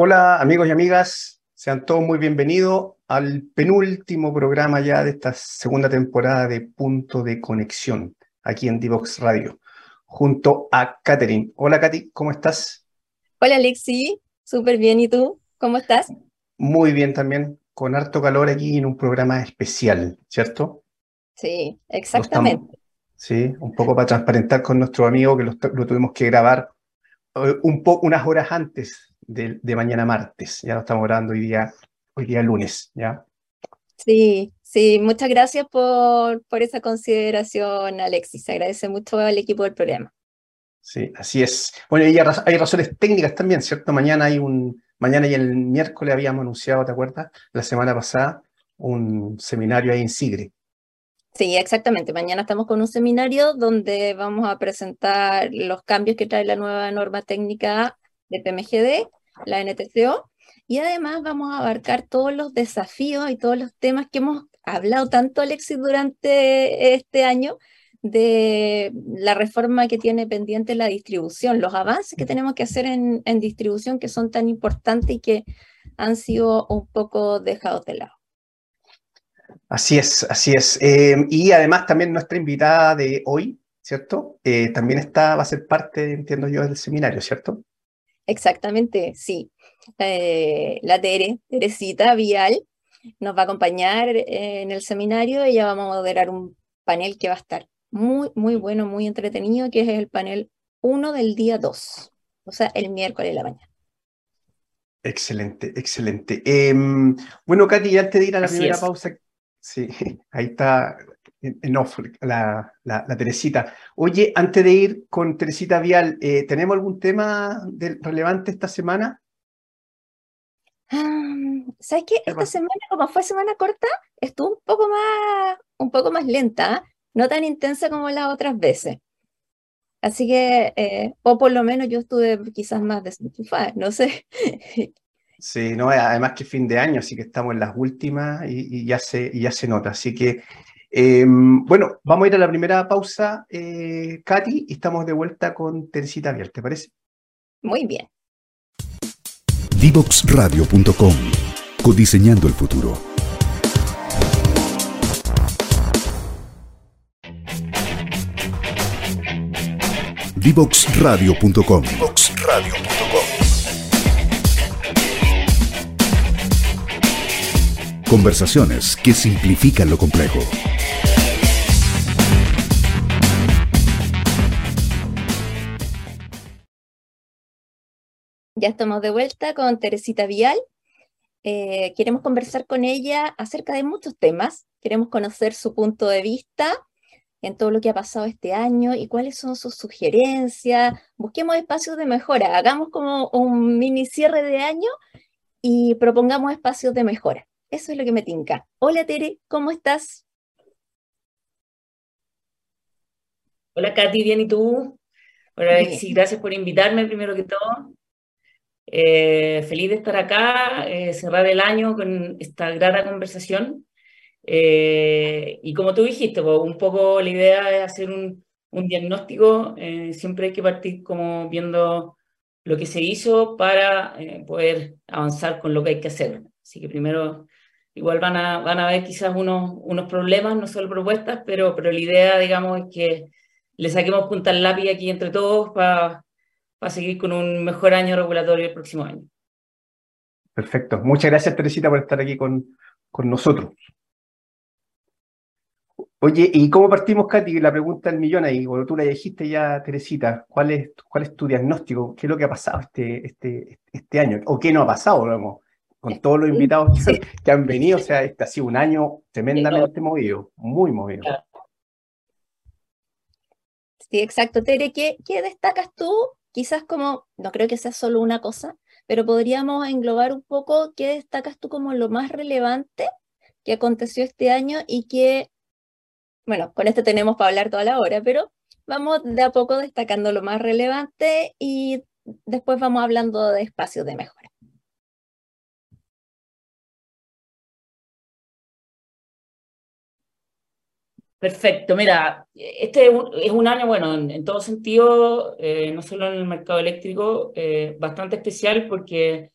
Hola amigos y amigas, sean todos muy bienvenidos al penúltimo programa ya de esta segunda temporada de Punto de Conexión, aquí en Divox Radio, junto a Katherine. Hola Katy, ¿cómo estás? Hola Alexi, súper bien, ¿y tú? ¿Cómo estás? Muy bien también, con harto calor aquí en un programa especial, ¿cierto? Sí, exactamente. sí, un poco para transparentar con nuestro amigo que lo, lo tuvimos que grabar eh, un poco unas horas antes de, mañana martes. Ya lo estamos grabando hoy día, hoy día lunes, ¿ya? Sí, sí, muchas gracias por, por esa consideración, Alexis. Se agradece mucho al equipo del programa. Sí, así es. Bueno, y hay razones técnicas también, ¿cierto? Mañana hay un, mañana y el miércoles habíamos anunciado, ¿te acuerdas? La semana pasada, un seminario ahí en Sigre. Sí, exactamente. Mañana estamos con un seminario donde vamos a presentar los cambios que trae la nueva norma técnica de PMGD la NTCO, y además vamos a abarcar todos los desafíos y todos los temas que hemos hablado tanto, Alexis, durante este año de la reforma que tiene pendiente la distribución, los avances que tenemos que hacer en, distribución que son tan importantes y que han sido un poco dejados de lado. Así es, así es. Eh, y además también nuestra invitada de hoy, ¿cierto? Eh, también está, va a ser parte, entiendo yo, del seminario, ¿cierto? Exactamente, sí. Eh, la Tere, Teresita Vial, nos va a acompañar eh, en el seminario. Ella va a moderar un panel que va a estar muy, muy bueno, muy entretenido, que es el panel 1 del día 2, o sea, el miércoles de la mañana. Excelente, excelente. Em, bueno, Katy, antes de ir a la primera pausa, sí, ahí está en off, la, la, Teresita. Oye, antes de ir con Teresita Vial, eh, ¿tenemos algún tema relevante esta semana? Ah, ¿Sabes qué? Esta semana, como fue semana corta, estuvo un poco más, un poco más lenta, no tan intensa como las otras veces. Así que, eh, o por lo menos yo estuve quizás más desenchufada, no sé. Sí, no, además que fin de año, así que estamos en las últimas y, ya, se, y ya se nota. Así que Em, bueno, vamos a ir a la primera pausa, eh, Katy, y estamos de vuelta con Teresita Vial, ¿te parece? Muy bien. Divoxradio.com Codiseñando el futuro. Divoxradio.com Conversaciones que simplifican lo complejo. Ya estamos de vuelta con Teresita Vial. Eh, queremos conversar con ella acerca de muchos temas. Queremos conocer su punto de vista en todo lo que ha pasado este año y cuáles son sus sugerencias. Busquemos espacios de mejora. Hagamos como un mini cierre de año y propongamos espacios de mejora. Eso es lo que me tinca. Hola Tere, ¿cómo estás? Hola Katy, bien, ¿y tú? Hola sí, gracias por invitarme primero que todo. Eh, feliz de estar acá, eh, cerrar el año con esta grata conversación. Eh, y como tú dijiste, pues, un poco la idea es hacer un, un diagnóstico. siempre hay que partir como viendo lo que se hizo para poder avanzar con lo que hay que hacer. Así que primero, igual van a, van a haber quizás unos, unos problemas, no solo propuestas, pero, pero la idea, digamos, es que le saquemos punta al lápiz aquí entre todos para para seguir con un mejor año regulatorio el próximo año. Perfecto. Muchas gracias, Teresita, por estar aquí con, con nosotros. Oye, ¿y cómo partimos, Katy? La pregunta del millón ahí, bueno, tú la dijiste ya, Teresita, ¿cuál es, cuál es tu diagnóstico? ¿Qué es lo que ha pasado este, este, este año? ¿O qué no ha pasado, digamos? Con todos los invitados que, han venido, o sea, este ha sido un año tremendamente movido, muy movido. Sí, exacto. Tere, ¿qué, ¿qué destacas tú quizás como, no creo que sea solo una cosa, pero podríamos englobar un poco qué destacas tú como lo más relevante que aconteció este año y que, bueno, con esto tenemos para hablar toda la hora, pero vamos de a poco destacando lo más relevante y después vamos hablando de espacios de mejora. Perfecto, mira, este es un año, bueno, en, todo sentido, eh, no solo en el mercado eléctrico, eh, bastante especial porque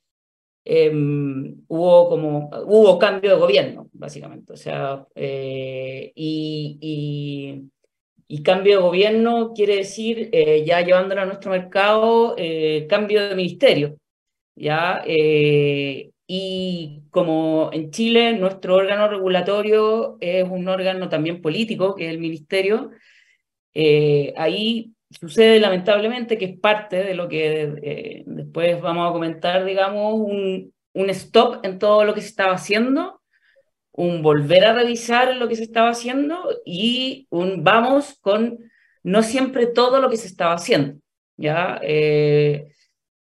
em, hubo como, hubo cambio de gobierno, básicamente. O sea, eh, y, y, cambio de gobierno quiere decir, ya llevándolo a nuestro mercado, cambio de ministerio. ¿ya? y como en Chile nuestro órgano regulatorio es un órgano también político, que es el ministerio, ahí sucede lamentablemente que es parte de lo que eh, después vamos a comentar, digamos, un, un, stop en todo lo que se estaba haciendo, un volver a revisar lo que se estaba haciendo y un vamos con no siempre todo lo que se estaba haciendo. ¿ya? Eh,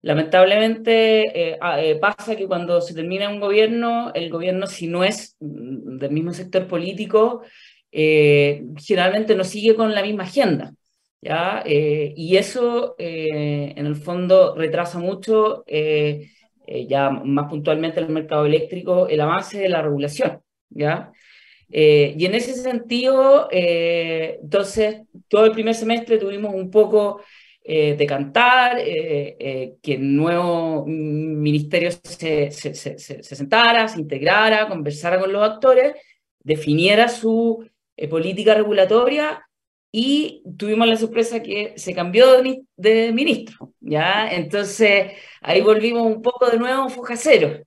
lamentablemente eh, pasa que cuando se termina un gobierno, el gobierno si no es mm, del mismo sector político, generalmente no sigue con la misma agenda. ¿ya? Eh, y eso, eh, en el fondo, retrasa mucho, eh, ya más puntualmente el mercado eléctrico, el avance de la regulación, ¿ya? y en ese sentido, entonces, todo el primer semestre tuvimos un poco de cantar, que el nuevo ministerio se, se, se, se, sentara, se integrara, conversara con los actores, definiera su política regulatoria y tuvimos la sorpresa que se cambió de, ministro, ¿ya? Entonces, ahí volvimos un poco de nuevo foja cero,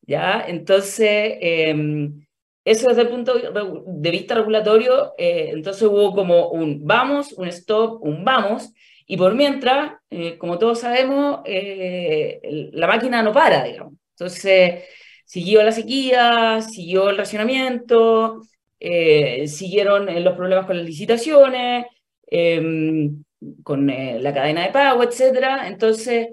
¿ya? Entonces, em, eso desde el punto de vista regulatorio, eh, entonces hubo como un vamos, un stop, un vamos, y por mientras, eh, como todos sabemos, eh, la máquina no para, digamos. Entonces, siguió la sequía, siguió el racionamiento, eh, siguieron eh, los problemas con las licitaciones, em, con eh, la cadena de pago, etc. Entonces,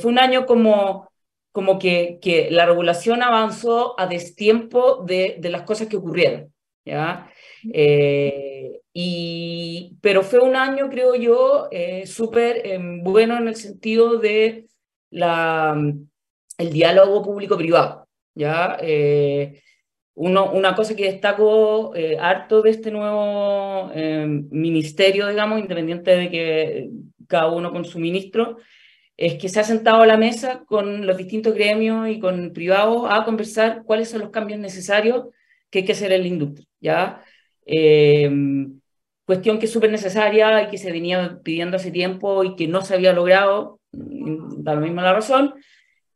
fue un año como, como que, que la regulación avanzó a destiempo de, de las cosas que ocurrieron. ¿ya? Y, pero fue un año, creo yo, súper em, bueno en el sentido de la, el diálogo público-privado. ¿ya? una cosa que destaco eh, harto de este nuevo eh, ministerio, digamos, independiente de que cada uno con su ministro, es que se ha sentado a la mesa con los distintos gremios y con privados a conversar cuáles son los cambios necesarios que hay que hacer en la industria. ¿ya? Eh, cuestión que es súper necesaria y que se venía pidiendo hace tiempo y que no se había logrado, da lo mismo la razón,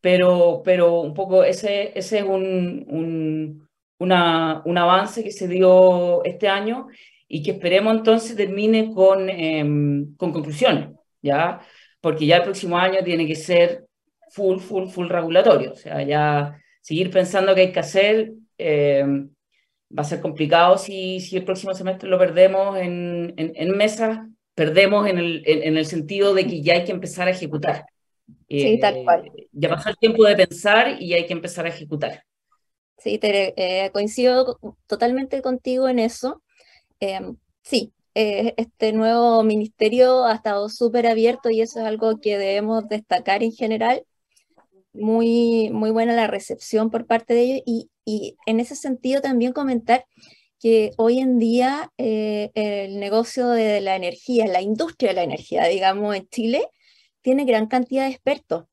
pero, pero un poco ese, ese es un una, un avance que se dio este año y que esperemos entonces termine con, em, con conclusiones, ¿ya? Porque ya el próximo año tiene que ser full, full, full regulatorio, o sea, ya seguir pensando que hay que hacer em, va a ser complicado si, si el próximo semestre lo perdemos en, en, en mesa, perdemos en el, en, el sentido de que ya hay que empezar a ejecutar. Sí, tal cual. Eh, ya pasó el tiempo de pensar y hay que empezar a ejecutar. Sí, eh, coincido totalmente contigo en eso. Em, sí, eh, este nuevo ministerio ha estado súper abierto y eso es algo que debemos destacar en general. Muy, muy buena la recepción por parte de ellos y, y en ese sentido también comentar que hoy en día eh, el negocio de la energía, la industria de la energía, digamos, en Chile, tiene gran cantidad de expertos.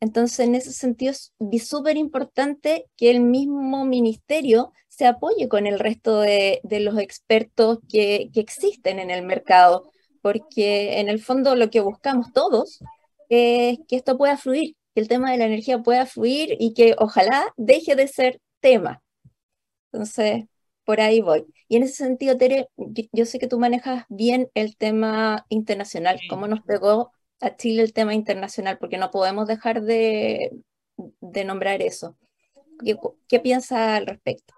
Entonces, en ese sentido, es súper importante que el mismo ministerio se apoye con el resto de, los expertos que, existen en el mercado, porque en el fondo lo que buscamos todos es que esto pueda fluir, que el tema de la energía pueda fluir y que ojalá deje de ser tema. Entonces, por ahí voy. Y en ese sentido, Tere, yo sé que tú manejas bien el tema internacional, cómo nos pegó a Chile el tema internacional, porque no podemos dejar de, de nombrar eso. ¿Qué, qué piensa al respecto?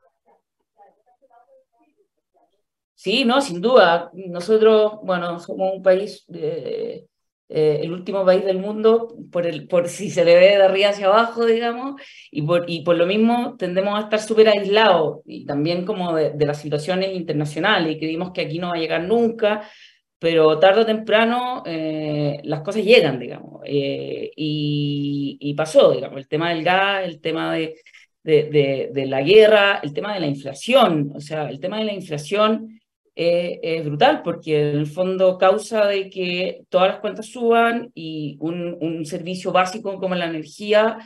Sí, no, sin duda. Nosotros, bueno, somos un país, eh, eh, el último país del mundo, por, el, por si se le ve de arriba hacia abajo, digamos, y por, y por lo mismo tendemos a estar súper aislados, y también como de, de, las situaciones internacionales, y creímos que aquí no va a llegar nunca, pero tarde o temprano eh, las cosas llegan, digamos. Eh, y, pasó, digamos, el tema del gas, el tema de, de, de, la guerra, el tema de la inflación. O sea, el tema de la inflación eh, es brutal porque el fondo causa de que todas las cuentas suban y un, un servicio básico como la energía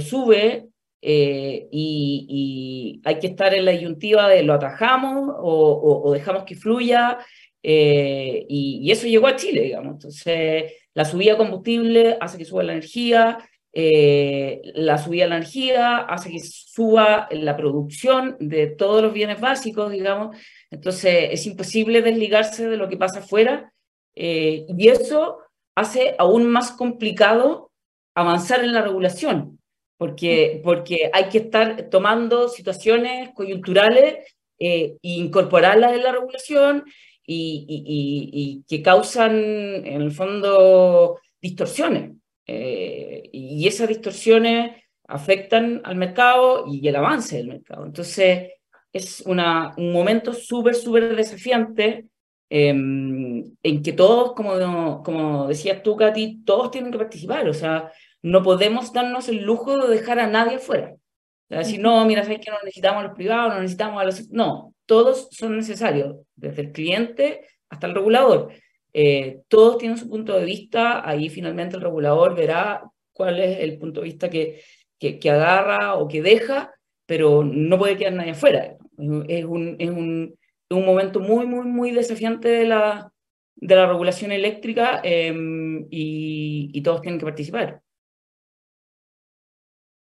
sube y, hay que estar en la disyuntiva de lo atajamos o, dejamos que fluya, y, y, eso llegó a Chile, digamos. Entonces, la subida de combustible hace que suba la energía, eh, la subida de la energía hace que suba la producción de todos los bienes básicos, digamos. Entonces es imposible desligarse de lo que pasa afuera eh, y eso hace aún más complicado avanzar en la regulación, porque, porque hay que estar tomando situaciones coyunturales eh, e incorporarlas en la regulación y, y que causan, en el fondo, distorsiones. Eh, y esas distorsiones afectan al mercado y el avance del mercado. Entonces, es una, un momento súper, súper desafiante em, en que todos, como, como decías tú, Katy, todos tienen que participar. O sea, no podemos darnos el lujo de dejar a nadie afuera. O sea, decir, no, mira, sabes que no necesitamos a los privados, no necesitamos a los... No, todos son necesarios, desde el cliente hasta el regulador. Eh, todos tienen su punto de vista, ahí finalmente el regulador verá cuál es el punto de vista que, que, agarra o que deja, pero no puede quedar nadie afuera. Es un, es un, un momento muy, muy, muy desafiante de la, de la regulación eléctrica em, y, todos tienen que participar.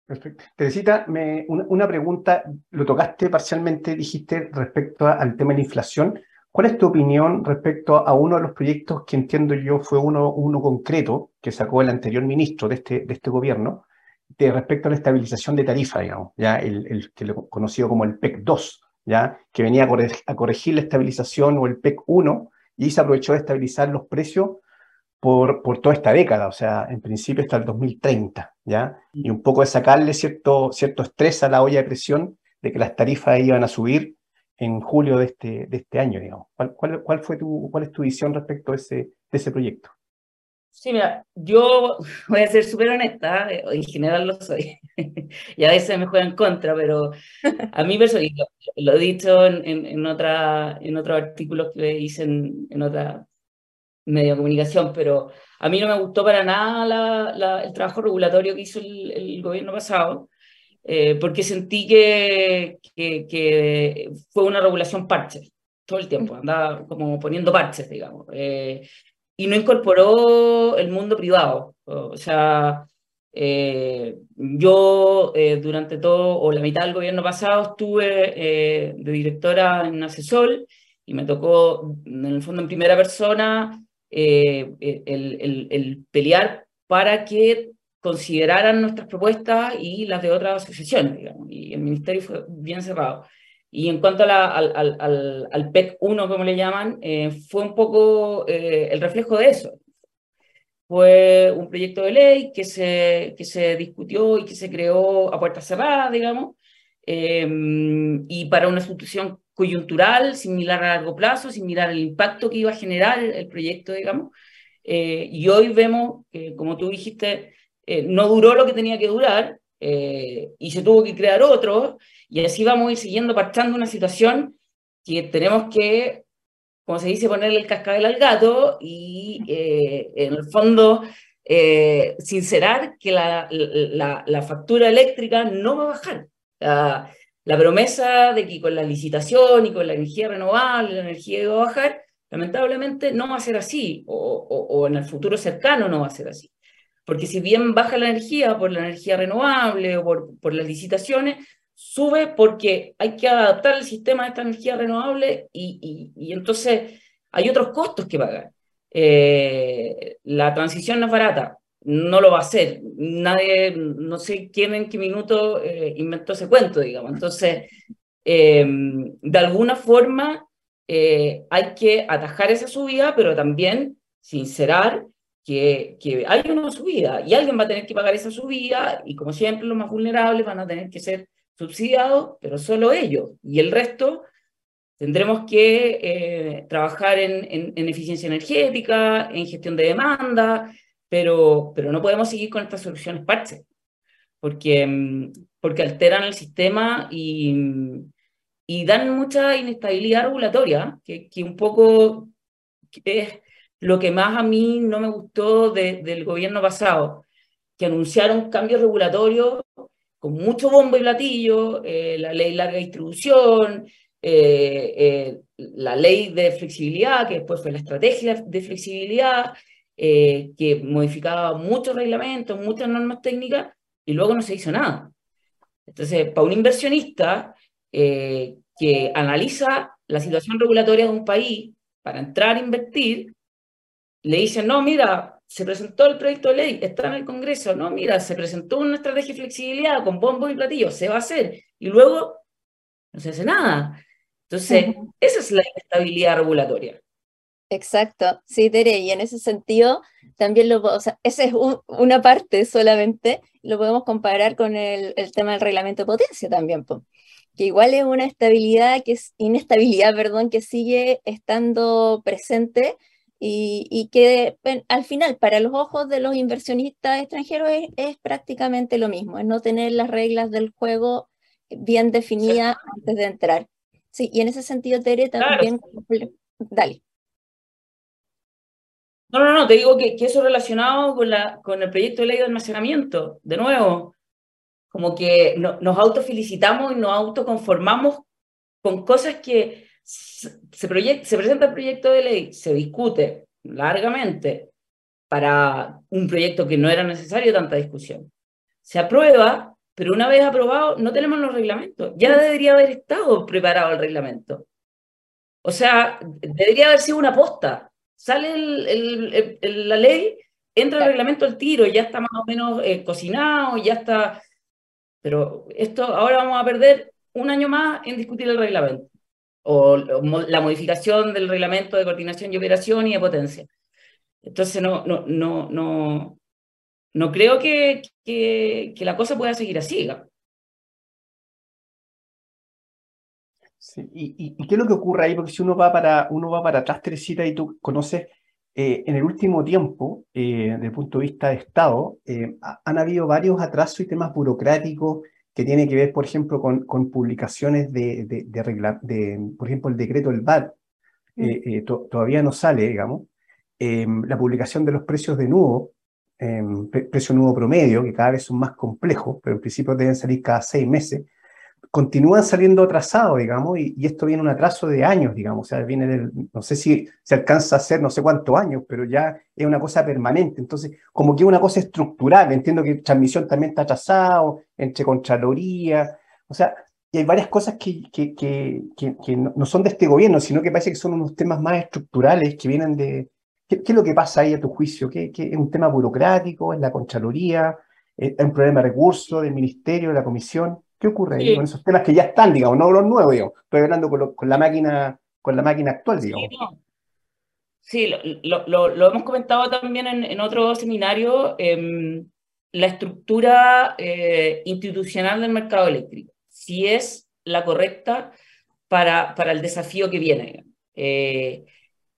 Perfecto. Teresita, me, una, una, pregunta, lo tocaste parcialmente, dijiste respecto al tema de la inflación. ¿Cuál es tu opinión respecto a uno de los proyectos que entiendo yo fue uno, uno concreto que sacó el anterior ministro de este, de este gobierno, de respecto a la estabilización de tarifa, digamos, ya el, el conocido como el PEC 2, ya que venía a corregir, la estabilización o el PEC 1 y se aprovechó de estabilizar los precios por, por toda esta década, o sea, en principio hasta el 2030, ¿ya? Y un poco de sacarle cierto, cierto estrés a la olla de presión de que las tarifas iban a subir en julio de este, de este año, digamos. ¿Cuál, cuál, fue tu, ¿Cuál es tu visión respecto a ese, de ese proyecto? Sí, mira, yo voy a ser súper honesta, eh, en general lo soy, y a veces me juegan contra, pero a mí personalmente, lo, lo, he dicho en, en, otra, en otros artículos que hice en, en otra medio de comunicación, pero a mí no me gustó para nada la, la, el trabajo regulatorio que hizo el, el gobierno pasado, eh, porque sentí que, que, fue una regulación parche todo el tiempo, andaba como poniendo parches, digamos, eh, y no incorporó el mundo privado. O sea, eh, yo durante todo, o la mitad del gobierno pasado, estuve de directora en Asesol y me tocó, en el fondo, en primera persona, el, el, el pelear para que consideraran nuestras propuestas y las de otras asociaciones, digamos, y el ministerio fue bien cerrado. Y en cuanto a al, al, al, PEC 1, como le llaman, eh, fue un poco eh, el reflejo de eso. Fue un proyecto de ley que se, que se discutió y que se creó a puertas cerradas, digamos, eh, y para una institución coyuntural, sin mirar a largo plazo, sin mirar el impacto que iba a generar el, proyecto, digamos. y hoy vemos que, como tú dijiste, eh, no duró lo que tenía que durar eh, y se tuvo que crear otro, y así vamos a ir siguiendo parchando una situación que tenemos que, como se dice, ponerle el cascabel al gato y eh, en el fondo sincerar que la, factura eléctrica no va a bajar. La, promesa de que con la licitación y con la energía renovable la energía iba a bajar, lamentablemente no va a ser así, o, o en el futuro cercano no va a ser así. Porque si bien baja la energía por la energía renovable o por, por las licitaciones, sube porque hay que adaptar el sistema a esta energía renovable y, y, entonces hay otros costos que pagar. Eh, la transición no es barata, no lo va a hacer. Nadie, no sé quién en qué minuto eh, inventó ese cuento, digamos. Entonces, eh, de alguna forma hay que atajar esa subida, pero también sincerar que, que hay una subida y alguien va a tener que pagar esa subida y como siempre los más vulnerables van a tener que ser subsidiados, pero solo ellos. Y el resto tendremos que eh, trabajar en, en, eficiencia energética, en gestión de demanda, pero, pero no podemos seguir con estas soluciones parches, porque, mm, porque alteran el sistema y, y dan mucha inestabilidad regulatoria, que, que un poco es lo que más a mí no me gustó del gobierno pasado, que anunciaron cambios regulatorios con mucho bombo y platillo, eh, la ley larga distribución, eh, la ley de flexibilidad, que después fue la estrategia de flexibilidad, que modificaba muchos reglamentos, muchas normas técnicas, y luego no se hizo nada. Entonces, para un inversionista que analiza la situación regulatoria de un país para entrar a invertir, le dicen, no, mira, se presentó el proyecto de ley, está en el Congreso, no, mira, se presentó una estrategia de flexibilidad con bombos y platillos, se va a hacer, y luego no se hace nada. Entonces, esa es la inestabilidad regulatoria. Exacto, sí, Tere, y en ese sentido también lo, o sea, esa es una parte solamente, lo podemos comparar con el, el, tema del reglamento de potencia también, que igual es una estabilidad, que es inestabilidad, perdón, que sigue estando presente y, que al final para los ojos de los inversionistas extranjeros es, prácticamente lo mismo, es no tener las reglas del juego bien definidas antes de entrar. Sí, y en ese sentido, Tere, también... Dale. No, no, no, te digo que, que eso relacionado con, la, con el proyecto de ley de almacenamiento, de nuevo, como que nos autofelicitamos y nos autoconformamos con cosas que se, se presenta el proyecto de ley, se discute largamente para un proyecto que no era necesario tanta discusión. Se aprueba, pero una vez aprobado no tenemos los reglamentos. Ya debería haber estado preparado el reglamento. O sea, debería haber sido una posta. Sale la ley, entra el reglamento al tiro, ya está más o menos eh, cocinado, ya está... Pero esto ahora vamos a perder un año más en discutir el reglamento o, la modificación del reglamento de coordinación y operación y de potencia. Entonces, no, no, no, no, no creo que, que, la cosa pueda seguir así. Sí, y, y, qué es lo que ocurre ahí? Porque si uno va para, uno va para atrás, Teresita, y tú conoces, eh, en el último tiempo, eh, desde el punto de vista de Estado, eh, han habido varios atrasos y temas burocráticos que tiene que ver, por ejemplo, con, con publicaciones de, de, de, por ejemplo, el decreto del VAT, mm. eh, eh, todavía no sale, digamos, em, la publicación de los precios de nudo, em, precio nudo promedio, que cada vez son más complejos, pero en principio deben salir cada seis meses, continúan saliendo atrasados, digamos, y, esto viene un atraso de años, digamos, o sea, viene del, no sé si se alcanza a hacer no sé cuántos años, pero ya es una cosa permanente, entonces, como que es una cosa estructural, entiendo que transmisión también está atrasado, entre Contraloría, o sea, hay varias cosas que, que, que, que, no son de este gobierno, sino que parece que son unos temas más estructurales que vienen de... ¿Qué, es lo que pasa ahí a tu juicio? ¿Qué, es un tema burocrático? ¿Es la Contraloría? ¿Es un problema de recursos del Ministerio, de la Comisión? ¿Qué ocurre ahí con esos temas que ya están, digamos, no los nuevos, digamos? Estoy hablando con, la máquina con la máquina actual, digamos. Sí, lo, lo, hemos comentado también en, en otro seminario, em, la estructura eh, institucional del mercado eléctrico, si es la correcta para, para el desafío que viene. Eh,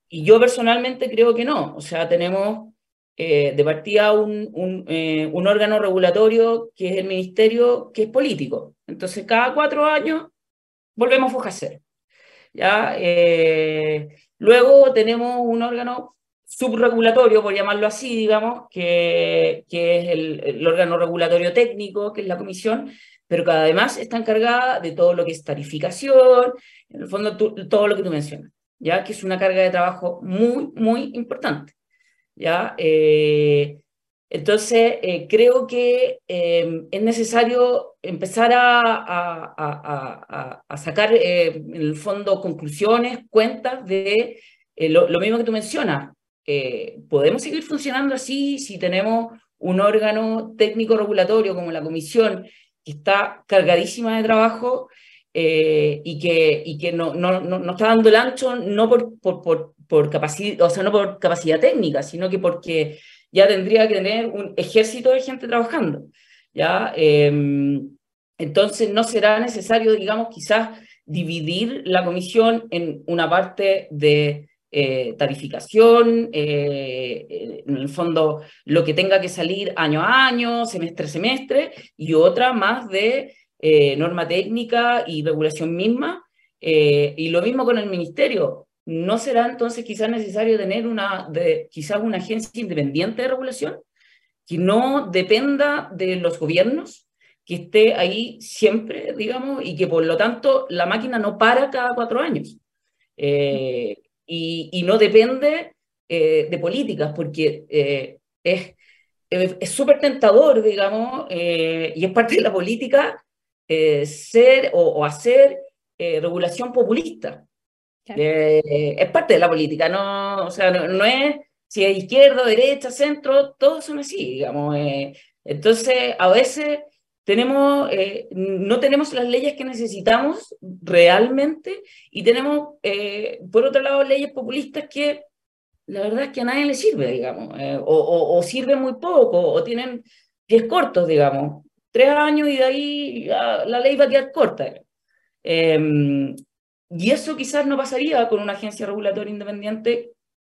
y yo personalmente creo que no, o sea, tenemos eh, de partida un, un, órgano regulatorio que es el ministerio, que es político. Entonces, cada cuatro años volvemos a hacer. ¿ya? Eh, luego tenemos un órgano subregulatorio, por llamarlo así, digamos, que, que es el, el, órgano regulatorio técnico, que es la comisión, pero que además está encargada de todo lo que es tarificación, en el fondo todo lo que tú mencionas, ya que es una carga de trabajo muy, muy importante. ¿Ya? Eh, entonces, eh, creo que em, es necesario empezar a, a, sacar, eh, en el fondo, conclusiones, cuentas de eh, lo, mismo que tú mencionas. ¿Podemos seguir funcionando así si tenemos un órgano técnico regulatorio como la comisión que está cargadísima de trabajo y que, y que no, no, no, está dando el ancho no por, por, por, por capacidad, o sea, no por capacidad técnica, sino que porque ya tendría que tener un ejército de gente trabajando. ¿ya? Em, entonces no será necesario, digamos, quizás dividir la comisión en una parte de eh, tarificación, eh, en el fondo lo que tenga que salir año a año, semestre a semestre, y otra más de eh, norma técnica y regulación misma. y lo mismo con el ministerio. ¿No será entonces quizás necesario tener una, de, quizás una agencia independiente de regulación que no dependa de los gobiernos, que esté ahí siempre, digamos, y que por lo tanto la máquina no para cada cuatro años. Eh, y, no depende eh, de políticas, porque eh, es es súper tentador, digamos, y es parte de la política ser o, hacer regulación populista. Es parte de la política, no, o sea, no, es si es izquierda, derecha, centro, todos son así, digamos. entonces, a veces tenemos, eh, no tenemos las leyes que necesitamos realmente y tenemos, eh, por otro lado, leyes populistas que la verdad es que a nadie le sirve, digamos, eh, o, o, sirve muy poco, o tienen pies cortos, digamos, tres años y de ahí la ley va a quedar corta. Em, y eso quizás no pasaría con una agencia regulatoria independiente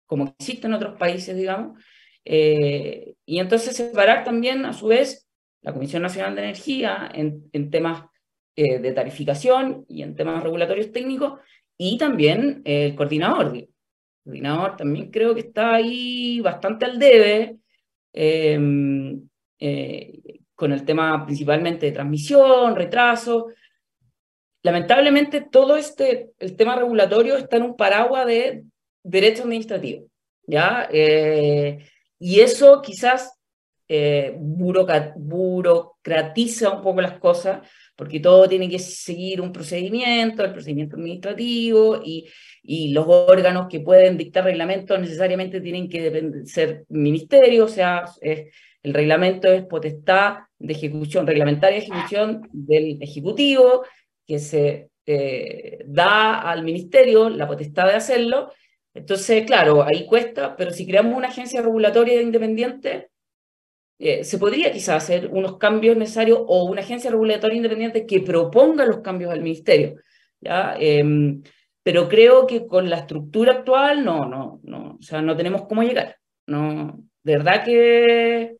como existe en otros países, digamos. y entonces separar también, a su vez, la Comisión Nacional de Energía en, en temas eh, de tarificación y en temas regulatorios técnicos, y también el coordinador. El coordinador también creo que está ahí bastante al debe, em, eh, con el tema principalmente de transmisión, retraso. Lamentablemente todo este, el tema regulatorio está en un paraguas de derecho administrativo, ¿ya? Eh, y eso quizás eh, burocratiza un poco las cosas, porque todo tiene que seguir un procedimiento, el procedimiento administrativo, y, y los órganos que pueden dictar reglamentos necesariamente tienen que ser ministerios, o sea, el reglamento es potestad de ejecución, reglamentaria ejecución del Ejecutivo, que se eh, da al ministerio la potestad de hacerlo. Entonces, claro, ahí cuesta, pero si creamos una agencia regulatoria independiente, eh, se podría quizás hacer unos cambios necesarios o una agencia regulatoria independiente que proponga los cambios al ministerio. ¿ya? Em, pero creo que con la estructura actual no, no, no, o sea, no tenemos cómo llegar. No, de verdad que,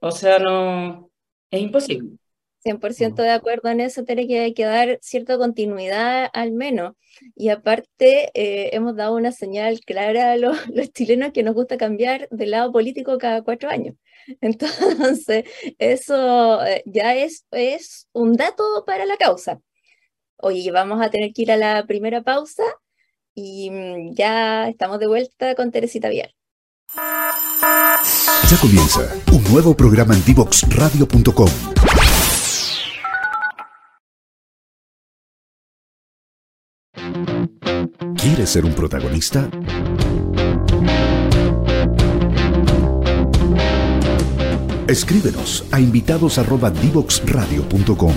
o sea, no, es imposible. 100% de acuerdo en eso, tiene que, dar cierta continuidad al menos. Y aparte, eh, hemos dado una señal clara a los, chilenos que nos gusta cambiar de lado político cada cuatro años. Entonces, eso eh, ya es, es un dato para la causa. Oye, vamos a tener que ir a la primera pausa y mm, ya estamos de vuelta con Teresita Vial. Ya comienza un nuevo programa en divoxradio.com ¿Quieres ser un protagonista? Escríbenos a invitados@divoxradio.com.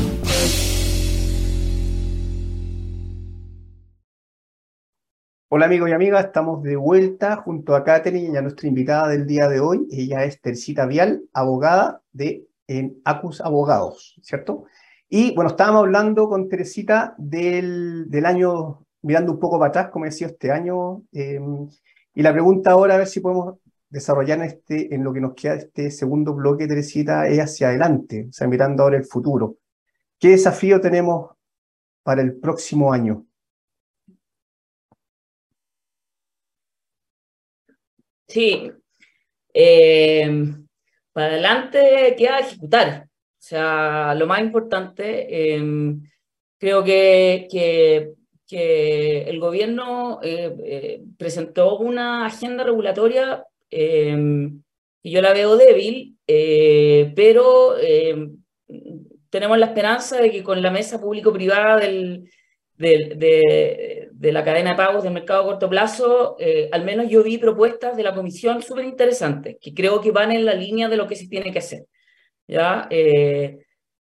Hola amigos y amigas, estamos de vuelta junto a Katherine y a nuestra invitada del día de hoy. Ella es Tercita Vial, abogada de en Acus Abogados, ¿cierto? Y bueno, estábamos hablando con Teresita del, del año mirando un poco para atrás, como he sido este año. Em, y la pregunta ahora, a ver si podemos desarrollar en, este, en lo que nos queda este segundo bloque, Teresita, es hacia adelante, o sea, mirando ahora el futuro. ¿Qué desafío tenemos para el próximo año? Sí, em, para adelante queda ejecutar. O sea, lo más importante, em, creo que, que que el gobierno eh, eh, presentó una agenda regulatoria em, que yo la veo débil, eh, pero em, tenemos la esperanza de que con la mesa público-privada del, de, de, la cadena de pagos del mercado a corto plazo, al menos yo vi propuestas de la comisión súper interesantes, que creo que van en la línea de lo que se tiene que hacer. ¿ya? Eh,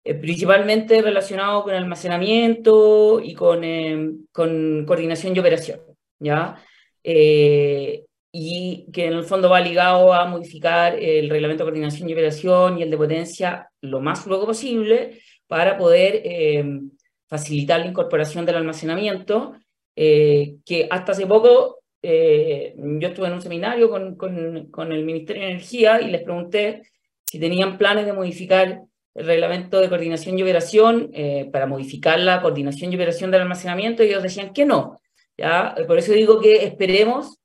principalmente relacionado con almacenamiento y con, eh, con coordinación y operación, ¿ya? Eh, y que en el fondo va ligado a modificar el reglamento de coordinación y operación y el de potencia lo más luego posible para poder facilitar la incorporación del almacenamiento, que hasta hace poco yo estuve en un seminario con, con, con el Ministerio de Energía y les pregunté si tenían planes de modificar el reglamento de coordinación y operación eh, para modificar la coordinación y operación del almacenamiento y ellos decían que no. ¿ya? Por eso digo que esperemos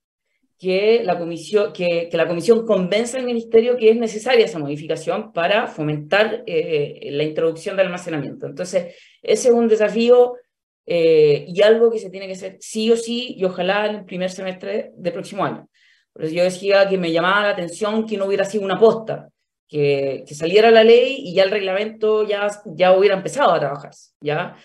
que la comisión, que, que la comisión convence al ministerio que es necesaria esa modificación para fomentar eh, la introducción del almacenamiento. Entonces, ese es un desafío eh, y algo que se tiene que hacer sí o sí y ojalá en el primer semestre del próximo año. Por eso yo decía que me llamaba la atención que no hubiera sido una posta, que, que saliera la ley y ya el reglamento ya, ya hubiera empezado a trabajar, ¿ya?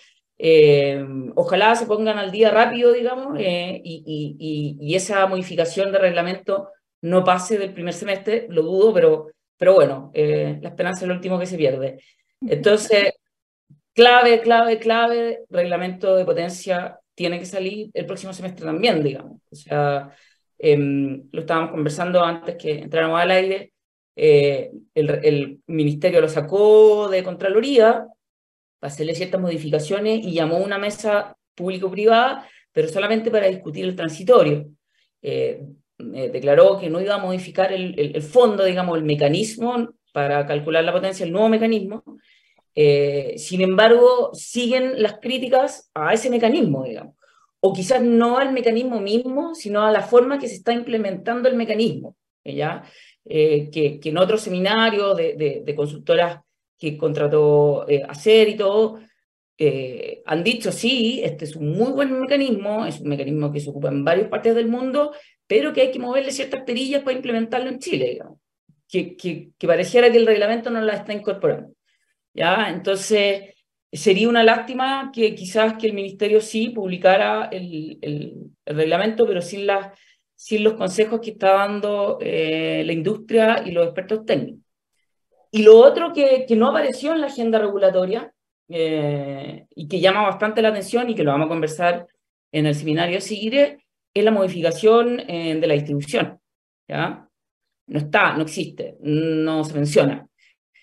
Eh, ojalá se pongan al día rápido, digamos, eh, y, y, esa modificación de reglamento no pase del primer semestre, lo dudo, pero, pero bueno, eh, la esperanza es lo último que se pierde. Entonces, clave, clave, clave, reglamento de potencia tiene que salir el próximo semestre también, digamos. O sea, em, lo estábamos conversando antes que entráramos al aire, el, el ministerio lo sacó de Contraloría, para hacerle ciertas modificaciones y llamó a una mesa público-privada, pero solamente para discutir el transitorio. Eh, eh, declaró que no iba a modificar el, el, fondo, digamos, el mecanismo para calcular la potencia, el nuevo mecanismo. Eh, sin embargo, siguen las críticas a ese mecanismo, digamos. O quizás no al mecanismo mismo, sino a la forma que se está implementando el mecanismo. ¿ya? Que, que, en otros seminarios de, de, de consultoras que contrató eh, hacer y todo, eh, han dicho, sí, este es un muy buen mecanismo, es un mecanismo que se ocupa en varias partes del mundo, pero que hay que moverle ciertas perillas para implementarlo en Chile, digamos. Que, que, que pareciera que el reglamento no la está incorporando. ¿ya? Entonces, sería una lástima que quizás que el ministerio sí publicara el, el, el reglamento, pero sin, la, sin los consejos que está dando eh, la industria y los expertos técnicos. Y lo otro que, que no apareció en la agenda regulatoria eh, y que llama bastante la atención y que lo vamos a conversar en el seminario seguiré es la modificación eh, de la distribución. ¿ya? No está, no existe, no se menciona.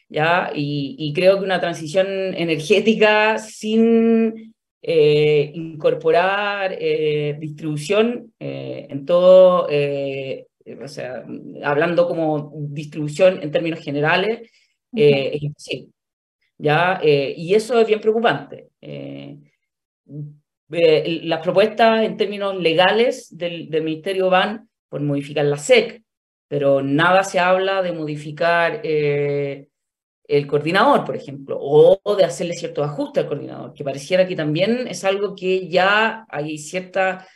¿ya? Y creo que una transición energética sin eh, incorporar eh, distribución eh, en todo, o sea, hablando como distribución en términos generales, eh, es imposible. ¿ya? Y eso es bien preocupante. Las propuestas en términos legales del, del, Ministerio van por modificar la SEC, pero nada se habla de modificar el coordinador, por ejemplo, o de hacerle ciertos ajustes al coordinador, que pareciera que también es algo que ya hay cierta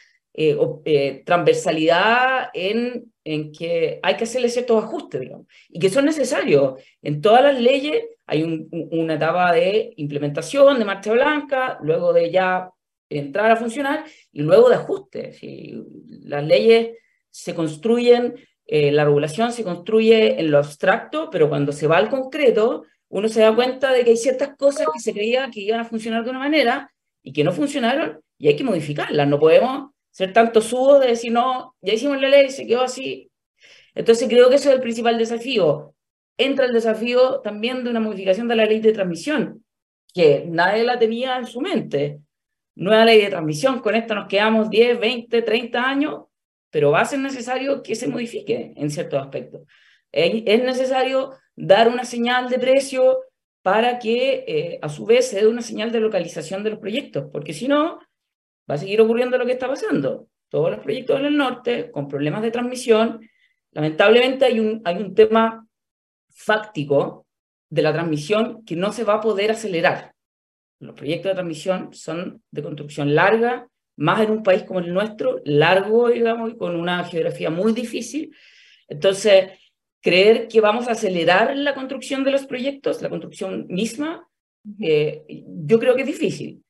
transversalidad en en que hay que hacerle ciertos ajustes, digamos, y que son necesarios. En todas las leyes hay un, una etapa de implementación, de marcha blanca, luego de ya entrar a funcionar y luego de ajuste. Si las leyes se construyen, eh, la regulación se construye en lo abstracto, pero cuando se va al concreto, uno se da cuenta de que hay ciertas cosas que se creía que iban a funcionar de una manera y que no funcionaron y hay que modificarlas. No podemos ser tanto subo de decir, no, ya hicimos la ley, se quedó así. Entonces creo que ese es el principal desafío. Entra el desafío también de una modificación de la ley de transmisión, que nadie la tenía en su mente. Nueva ley de transmisión, con esto nos quedamos 10, 20, 30 años, pero va a ser necesario que se modifique en ciertos aspectos. Es necesario dar una señal de precio para que eh, a su vez se dé una señal de localización de los proyectos, porque si no, va a seguir ocurriendo lo que está pasando. Todos los proyectos en el norte con problemas de transmisión. Lamentablemente hay un, hay un tema fáctico de la transmisión que no se va a poder acelerar. Los proyectos de transmisión son de construcción larga, más en un país como el nuestro, largo, digamos, y con una geografía muy difícil. Entonces, creer que vamos a acelerar la construcción de los proyectos, la construcción misma, eh, yo creo que es difícil.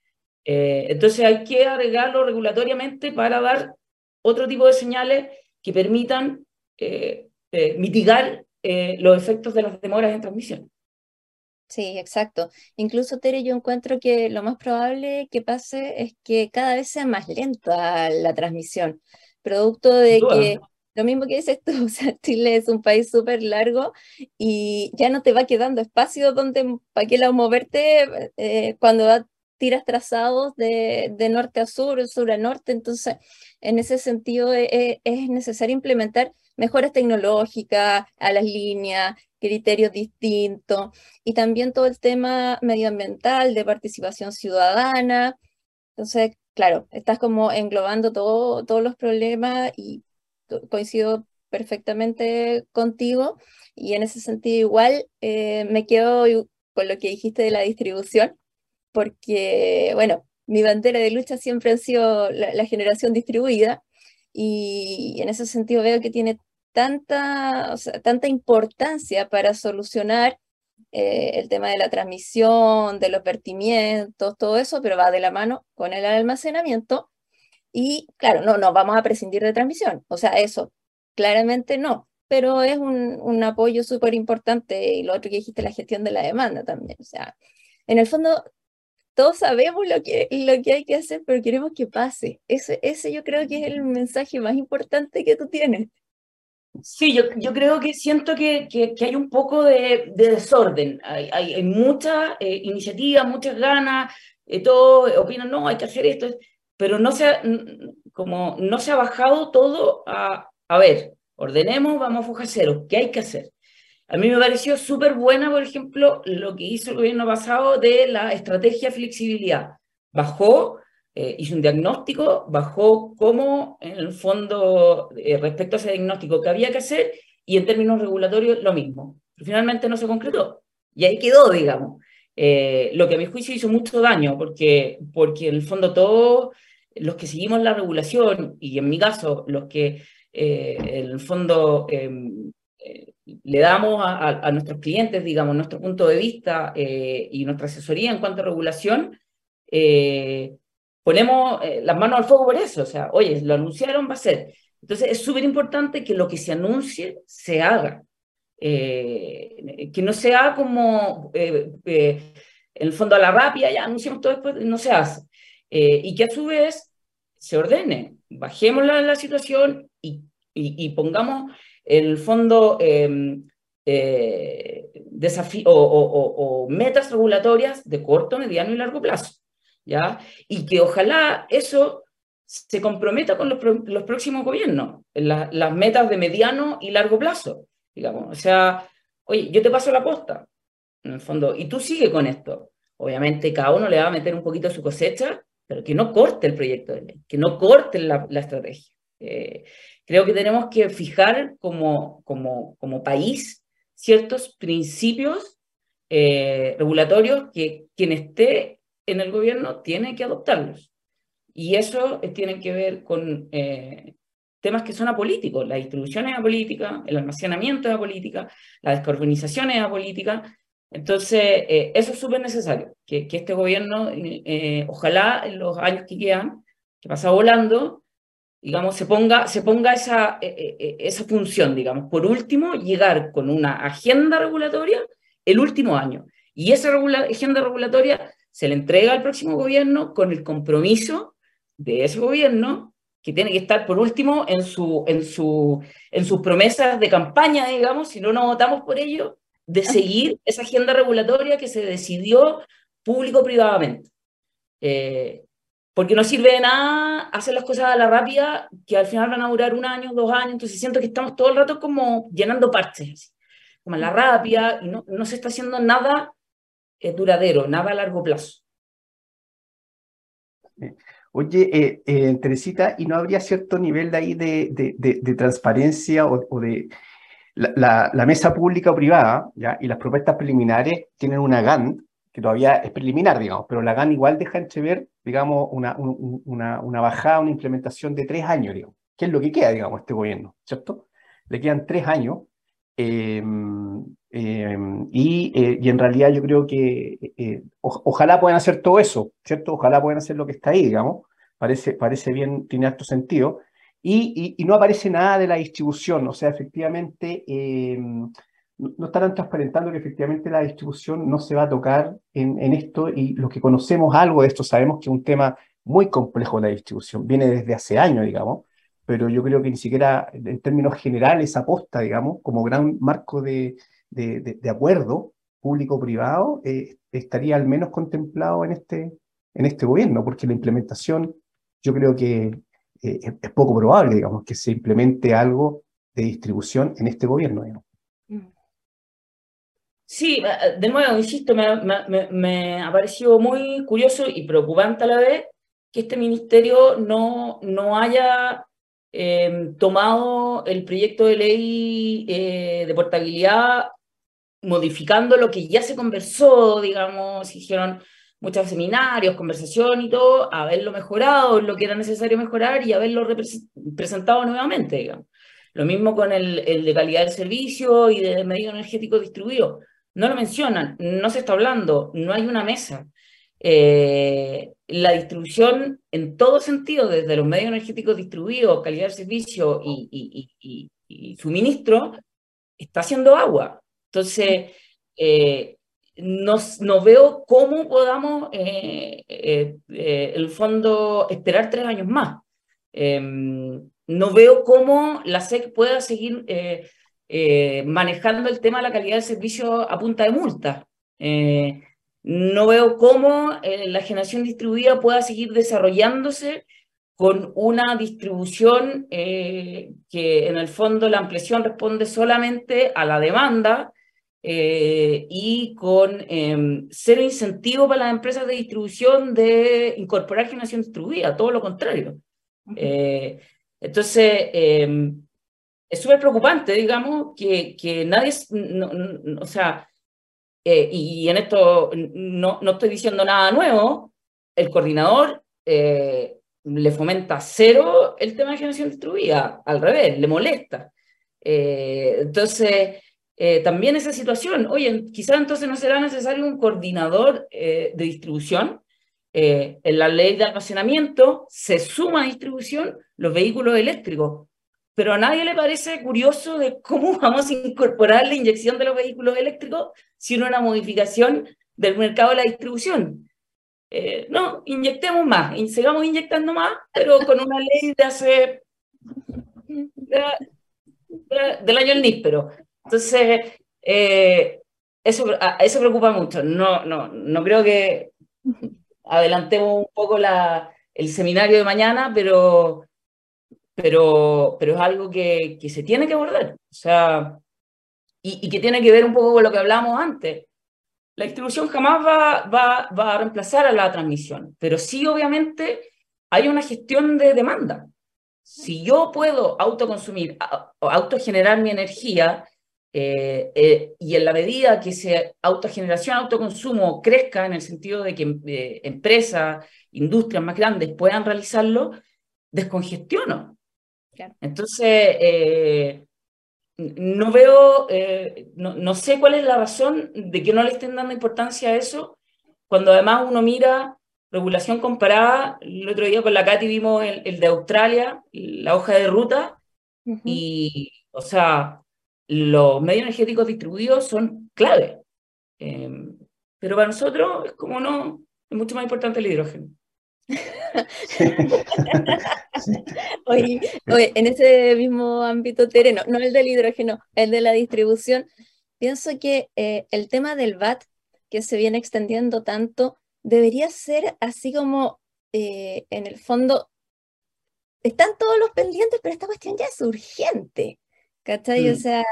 Eh, entonces hay que agregarlo regulatoriamente para dar otro tipo de señales que permitan eh, mitigar los efectos de las demoras en transmisión. Sí, exacto. Incluso, Tere, yo encuentro que lo más probable que pase es que cada vez sea más lenta la transmisión, producto de que lo mismo que dices tú, o sea, Chile es un país súper largo y ya no te va quedando espacio donde, para qué lado moverte eh, cuando tiras trazados de, de, norte a sur, sur a norte, entonces en ese sentido es, e, es necesario implementar mejoras tecnológicas a las líneas, criterios distintos y también todo el tema medioambiental de participación ciudadana. Entonces, claro, estás como englobando todo, todos los problemas y coincido perfectamente contigo y en ese sentido igual eh, me quedo con lo que dijiste de la distribución, porque, bueno, mi bandera de lucha siempre ha sido la, generación distribuida y en ese sentido veo que tiene tanta, tanta importancia para solucionar eh, el tema de la transmisión, de los vertimientos, todo eso, pero va de la mano con el almacenamiento. Y claro, no, no vamos a prescindir de transmisión, o sea, eso claramente no, pero es un, un apoyo súper importante y lo otro que dijiste, la gestión de la demanda también. O sea, en el fondo, todos sabemos lo que, lo que hay que hacer, pero queremos que pase. Ese, ese yo creo que es el mensaje más importante que tú tienes. Sí, yo, yo creo que siento que, que, hay un poco de, de desorden. Hay, hay, hay mucha eh, iniciativa, muchas ganas, eh, todos opinan, no, hay que hacer esto, pero no se ha, como no se ha bajado todo a, a ver, ordenemos, vamos a foja cero, ¿qué hay que hacer? A mí me pareció súper buena, por ejemplo, lo que hizo el gobierno pasado de la estrategia flexibilidad. Bajó eh, hizo un diagnóstico, bajó cómo, en el fondo, eh, respecto a ese diagnóstico que había que hacer, y en términos regulatorios lo mismo. Finalmente no se concretó. Y ahí quedó, digamos. Eh, lo que a mi juicio hizo mucho daño, porque, porque en el fondo todos los que seguimos la regulación, y en mi caso, los que en el fondo em, le damos a, a, nuestros clientes, digamos, nuestro punto de vista y nuestra asesoría en cuanto a regulación, ponemos eh, las manos al fuego por eso, o sea, oye, lo anunciaron, va a ser. Entonces es súper importante que lo que se anuncie se haga, eh, que no sea como, eh, en el fondo a la rápida, ya anunciamos todo después, no se hace, y que a su vez se ordene, bajemos la, la situación y, y, pongamos en el fondo em, desafío o, o, o metas regulatorias de corto, mediano y largo plazo. ¿ya? Y que ojalá eso se comprometa con los, próximos gobiernos, en las metas de mediano y largo plazo, digamos. O sea, oye, yo te paso la posta, en el fondo, y tú sigue con esto. Obviamente cada uno le va a meter un poquito su cosecha, pero que no corte el proyecto de ley, que no corte la, estrategia. Eh, creo que tenemos que fijar como, como, como país ciertos principios eh, regulatorios que quien esté en el gobierno tiene que adoptarlos. Y eso tiene que ver con eh, temas que son apolíticos. La distribución es apolítica, el almacenamiento es apolítica, la descarbonización es apolítica. Entonces, eh, eso es súper necesario, que, que, este gobierno, eh, ojalá en los años que quedan, que pasa volando, digamos, se ponga, se ponga esa, esa función, digamos. Por último, llegar con una agenda regulatoria el último año. Y esa agenda regulatoria se le entrega al próximo gobierno con el compromiso de ese gobierno que tiene que estar por último en, su, en, su, en sus promesas de campaña, digamos, si no nos votamos por ello, de seguir esa agenda regulatoria que se decidió público-privadamente. Eh, porque no sirve de nada hacer las cosas a la rápida, que al final van a durar un año, dos años, entonces siento que estamos todo el rato como llenando parches, como a la rápida, y no, no se está haciendo nada es duradero, nada a largo plazo. Oye, eh, eh, Teresita, ¿y no habría cierto nivel de ahí de, de, transparencia o, de la, la, mesa pública o privada, ¿ya? y las propuestas preliminares tienen una GAN, que todavía es preliminar, digamos, pero la GAN igual deja entrever, digamos, una, una, bajada, una implementación de tres años, digamos, que es lo que queda, digamos, este gobierno, ¿cierto? Le quedan tres años. Eh, Em, y, eh, y, en realidad yo creo que eh, ojalá puedan hacer todo eso, ¿cierto? Ojalá puedan hacer lo que está ahí, digamos. Parece, parece bien, tiene alto sentido. Y, y, no aparece nada de la distribución, o sea, efectivamente, em, no estarán transparentando que efectivamente la distribución no se va a tocar en, esto y los que conocemos algo de esto sabemos que es un tema muy complejo la distribución, viene desde hace años, digamos, pero yo creo que ni siquiera en términos generales aposta, digamos, como gran marco de, acuerdo público-privado eh, estaría al menos contemplado en este, en este gobierno, porque la implementación yo creo que eh, es, poco probable, digamos, que se implemente algo de distribución en este gobierno. Sí, eh, de nuevo, insisto, me, me, me, ha parecido muy curioso y preocupante a la vez que este ministerio no, no haya em, tomado el proyecto de ley eh, de portabilidad, modificando lo que ya se conversó, digamos, hicieron muchos seminarios, conversación y todo, haberlo mejorado, lo que era necesario mejorar y haberlo presentado nuevamente, digamos. Lo mismo con el, el de calidad del servicio y de medio energético distribuido. No lo mencionan, no se está hablando, no hay una mesa. Eh, la distribución en todo sentido, desde los medios energéticos distribuidos, calidad del servicio y, suministro, está haciendo agua. Entonces, eh, no, veo cómo podamos, eh, el fondo, esperar tres años más. Em, no veo cómo la SEC pueda seguir manejando el tema de la calidad del servicio a punta de multa no veo cómo eh, la generación distribuida pueda seguir desarrollándose con una distribución eh, que en el fondo la ampliación responde solamente a la demanda eh, y con em, cero incentivo para las empresas de distribución de incorporar generación distribuida, todo lo contrario. entonces, em, es súper preocupante, digamos, que, que nadie, o sea, eh, y en esto no, no, estoy diciendo nada nuevo, el coordinador eh, le fomenta cero el tema de generación distribuida, al revés, le molesta. Eh, entonces, también esa situación, oye, quizás entonces no será necesario un coordinador de distribución. en la ley de almacenamiento se suma a distribución los vehículos eléctricos pero a nadie le parece curioso de cómo vamos a incorporar la inyección de los vehículos eléctricos sin una modificación del mercado de la distribución. Eh, no, inyectemos más, sigamos inyectando más, pero con una ley de hace del año el níspero. Entonces, eh, eso, eso preocupa mucho. No, no, no creo que adelantemos un poco la, el seminario de mañana, pero pero, pero es algo que, que se tiene que abordar. O sea, y, y, que tiene que ver un poco con lo que hablábamos antes. La distribución jamás va, va, va a reemplazar a la transmisión, pero sí obviamente hay una gestión de demanda. Si yo puedo autoconsumir, autogenerar mi energía, eh, eh, y en la medida que esa autogeneración, autoconsumo crezca en el sentido de que eh, empresas, industrias más grandes puedan realizarlo, descongestiono. Entonces, eh, no veo, eh, no, sé cuál es la razón de que no le estén dando importancia a eso, cuando además uno mira regulación comparada, el otro día con la Katy vimos el, de Australia, la hoja de ruta, y, o sea, los medios energéticos distribuidos son clave. Em, pero para nosotros es como no, es mucho más importante el hidrógeno. Oye, en ese mismo ámbito terreno, no el del hidrógeno, el de la distribución, pienso que eh, el tema del VAT, que se viene extendiendo tanto, debería ser así como eh, en el fondo, están todos los pendientes, pero esta cuestión ya es urgente. ¿Cachai? O mm. sea,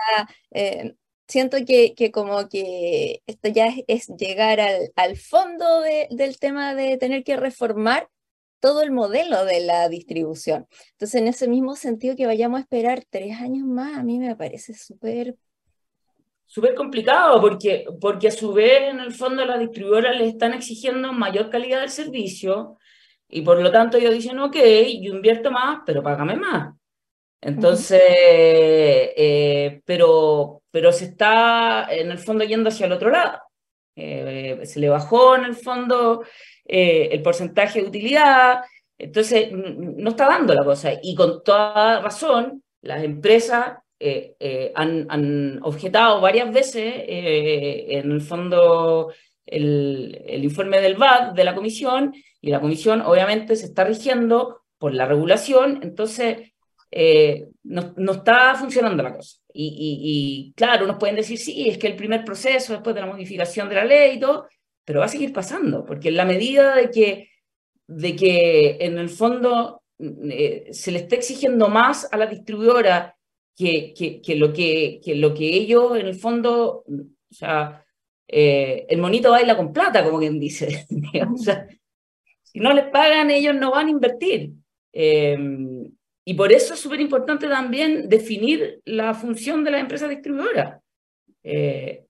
eh, siento que, que, como que esto ya es, llegar al, al fondo del tema de tener que reformar todo el modelo de la distribución. Entonces, en ese mismo sentido que vayamos a esperar tres años más, a mí me parece súper... Súper complicado, porque, porque a su vez, en el fondo, las distribuidoras les están exigiendo mayor calidad del servicio y por lo tanto ellos dicen, ok, yo invierto más, pero págame más. Entonces, eh, pero, pero se está en el fondo yendo hacia el otro lado. Eh, se le bajó en el fondo eh, el porcentaje de utilidad, entonces no está dando la cosa. Y con toda razón, las empresas han, han, objetado varias veces en el fondo el, el informe del VAT de la comisión y la comisión obviamente se está rigiendo por la regulación, entonces eh, no, está funcionando la cosa. Y, claro, nos pueden decir, sí, es que el primer proceso después de la modificación de la ley y todo, pero va a seguir pasando, porque en la medida de que, de que en el fondo eh, se le está exigiendo más a la distribuidora que, que, lo, que, que lo que ellos en el fondo, o eh, el monito baila con plata, como quien dice. si no les pagan, ellos no van a invertir. Y por eso es súper importante también definir la función de las empresas distribuidoras. Eh,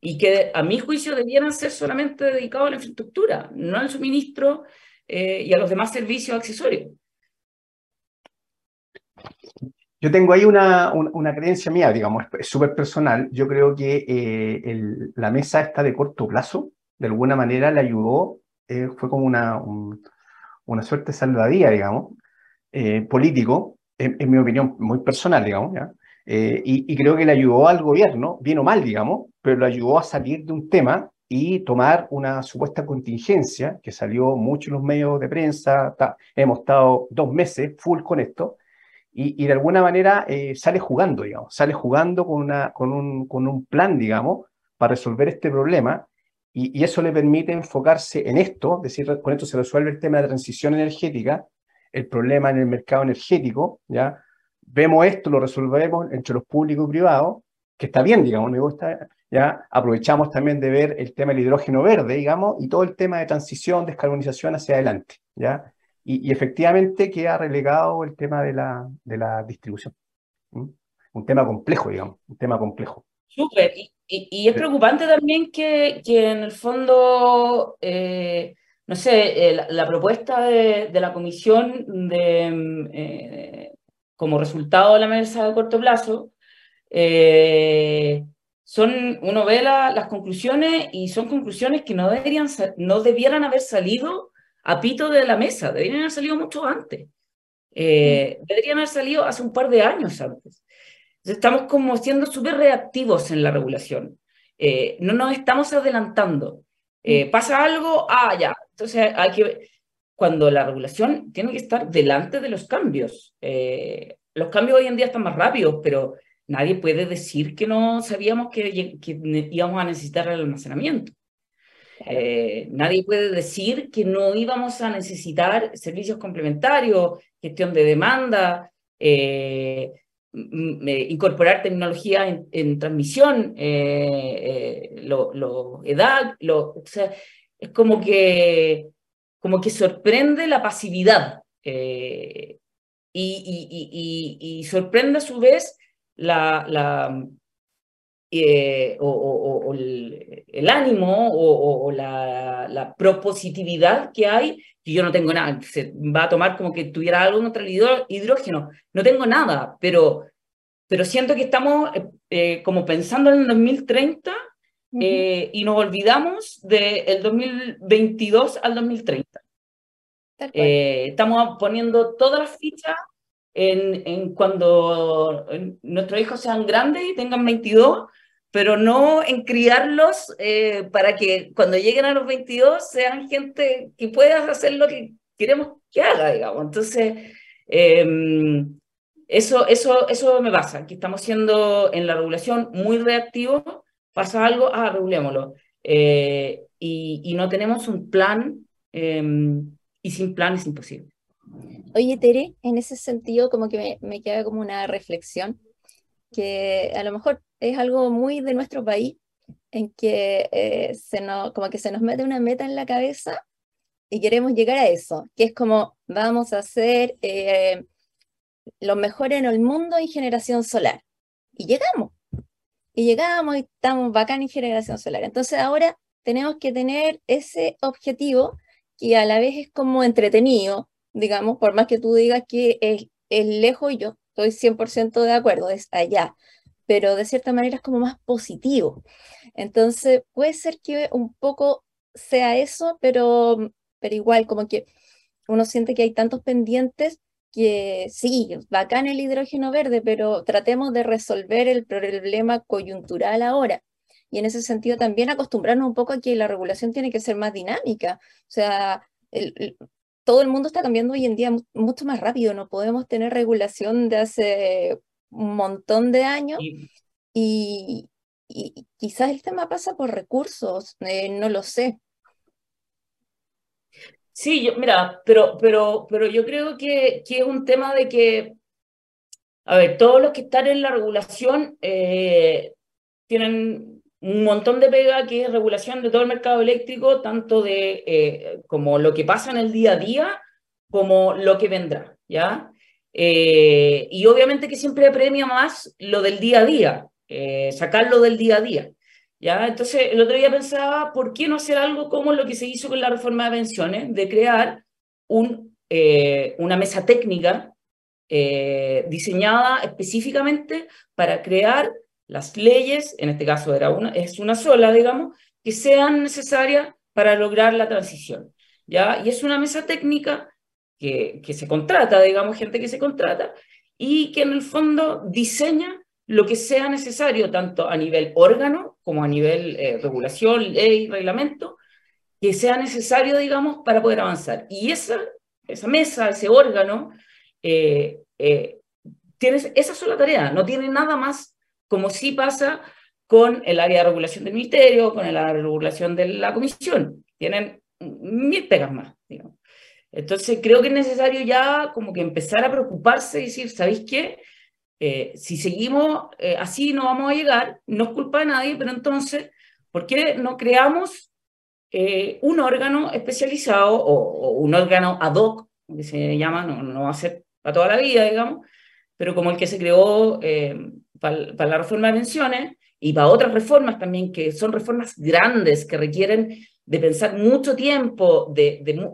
y que a mi juicio debieran ser solamente dedicados a la infraestructura, no al suministro eh, y a los demás servicios accesorios. Yo tengo ahí una, una, creencia mía, digamos, es súper personal. Yo creo que eh, la mesa está de corto plazo, de alguna manera le ayudó, fue como una, una suerte salvadía, digamos, político, en, en, mi opinión muy personal, digamos, ¿ya? Eh, y, creo que le ayudó al gobierno, bien o mal, digamos, pero le ayudó a salir de un tema y tomar una supuesta contingencia que salió mucho en los medios de prensa. hemos estado dos meses full con esto y, de alguna manera eh, sale jugando, digamos, sale jugando con, una, con, un, con un plan, digamos, para resolver este problema y, y, eso le permite enfocarse en esto, es decir, con esto se resuelve el tema de transición energética, el problema en el mercado energético, ¿ya? vemos esto, lo resolvemos entre los públicos y privados, que está bien, digamos, me gusta, ya aprovechamos también de ver el tema del hidrógeno verde, digamos, y todo el tema de transición, descarbonización hacia adelante, ¿ya? Y, efectivamente queda relegado el tema de la, de la distribución. Un tema complejo, digamos, un tema complejo. Súper, y, y, es preocupante también que, que en el fondo, eh, no sé, eh, la, propuesta de, de, la comisión de, eh, como resultado de la mesa de corto plazo, eh, son, uno ve las conclusiones y son conclusiones que no, deberían, no debieran haber salido a pito de la mesa, deberían haber salido mucho antes. Eh, deberían haber salido hace un par de años antes. estamos como siendo súper reactivos en la regulación. No nos estamos adelantando. pasa algo, ah, ya. Entonces hay que cuando la regulación tiene que estar delante de los cambios. Eh, los cambios hoy en día están más rápidos, pero nadie puede decir que no sabíamos que, íbamos a necesitar el almacenamiento. Eh, nadie puede decir que no íbamos a necesitar servicios complementarios, gestión de demanda, eh, incorporar tecnología en, transmisión, lo, lo, edad, lo, o sea, es como que como que sorprende la pasividad eh, y, sorprende a su vez la, la eh, o, el, ánimo o, la, propositividad que hay, que yo no tengo nada, se va a tomar como que tuviera algo contra el hidrógeno, no tengo nada, pero, pero siento que estamos eh, como pensando en el 2030 eh, y nos olvidamos del 2022 al 2030. Eh, estamos poniendo todas las fichas en, en cuando nuestros hijos sean grandes y tengan 22, pero no en criarlos eh, para que cuando lleguen a los 22 sean gente que pueda hacer lo que queremos que haga, digamos. Entonces, em, eso, eso, eso me pasa, que estamos siendo en la regulación muy reactivos pasa algo, ah, regulémoslo. Eh, y, no tenemos un plan em, y sin plan es imposible. Oye, Tere, en ese sentido como que me, queda como una reflexión que a lo mejor es algo muy de nuestro país, en que eh, se nos, como que se nos mete una meta en la cabeza y queremos llegar a eso, que es como vamos a hacer eh, lo mejor en el mundo en generación solar. Y llegamos, y llegamos y estamos bacán en generación solar. Entonces ahora tenemos que tener ese objetivo que a la vez es como entretenido, digamos, por más que tú digas que es, es lejos, yo estoy 100% de acuerdo, es allá, pero de cierta manera es como más positivo. Entonces puede ser que un poco sea eso, pero, pero igual como que uno siente que hay tantos pendientes que sí, bacán el hidrógeno verde, pero tratemos de resolver el problema coyuntural ahora. Y en ese sentido también acostumbrarnos un poco a que la regulación tiene que ser más dinámica. O sea, todo el mundo está cambiando hoy en día mucho más rápido. No podemos tener regulación de hace un montón de años. Y, quizás el tema pasa por recursos, eh, no lo sé. Sí, yo, mira, pero, pero, pero yo creo que, que es un tema de que, a ver, todos los que están en la regulación eh, tienen un montón de pega que es regulación de todo el mercado eléctrico, tanto de eh, como lo que pasa en el día a día como lo que vendrá, ¿ya? Eh, y obviamente que siempre apremia más lo del día a día, sacarlo del día a día. ¿Ya? Entonces, el otro día pensaba, ¿por qué no hacer algo como lo que se hizo con la reforma de pensiones, de crear un, eh, una mesa técnica diseñada específicamente para crear las leyes, en este caso era una, es una sola, digamos, que sean necesarias para lograr la transición. ¿ya? Y es una mesa técnica que, que se contrata, digamos, gente que se contrata, y que en el fondo diseña lo que sea necesario, tanto a nivel órgano como a nivel eh, regulación, ley, reglamento, que sea necesario, digamos, para poder avanzar. Y esa, esa mesa, ese órgano, eh, eh, tiene esa sola tarea, no tiene nada más, como sí pasa con el área de regulación del ministerio, con el área de regulación de la comisión. Tienen mil pegas más, digamos. Entonces creo que es necesario ya como que empezar a preocuparse y decir, ¿sabéis qué? Eh, si seguimos eh, así no vamos a llegar, no es culpa de nadie, pero entonces, ¿por qué no creamos eh, un órgano especializado o, un órgano ad hoc, que se llama, no, no, va a ser para toda la vida, digamos, pero como el que se creó para, para la reforma de pensiones y para otras reformas también, que son reformas grandes, que requieren de pensar mucho tiempo, de, de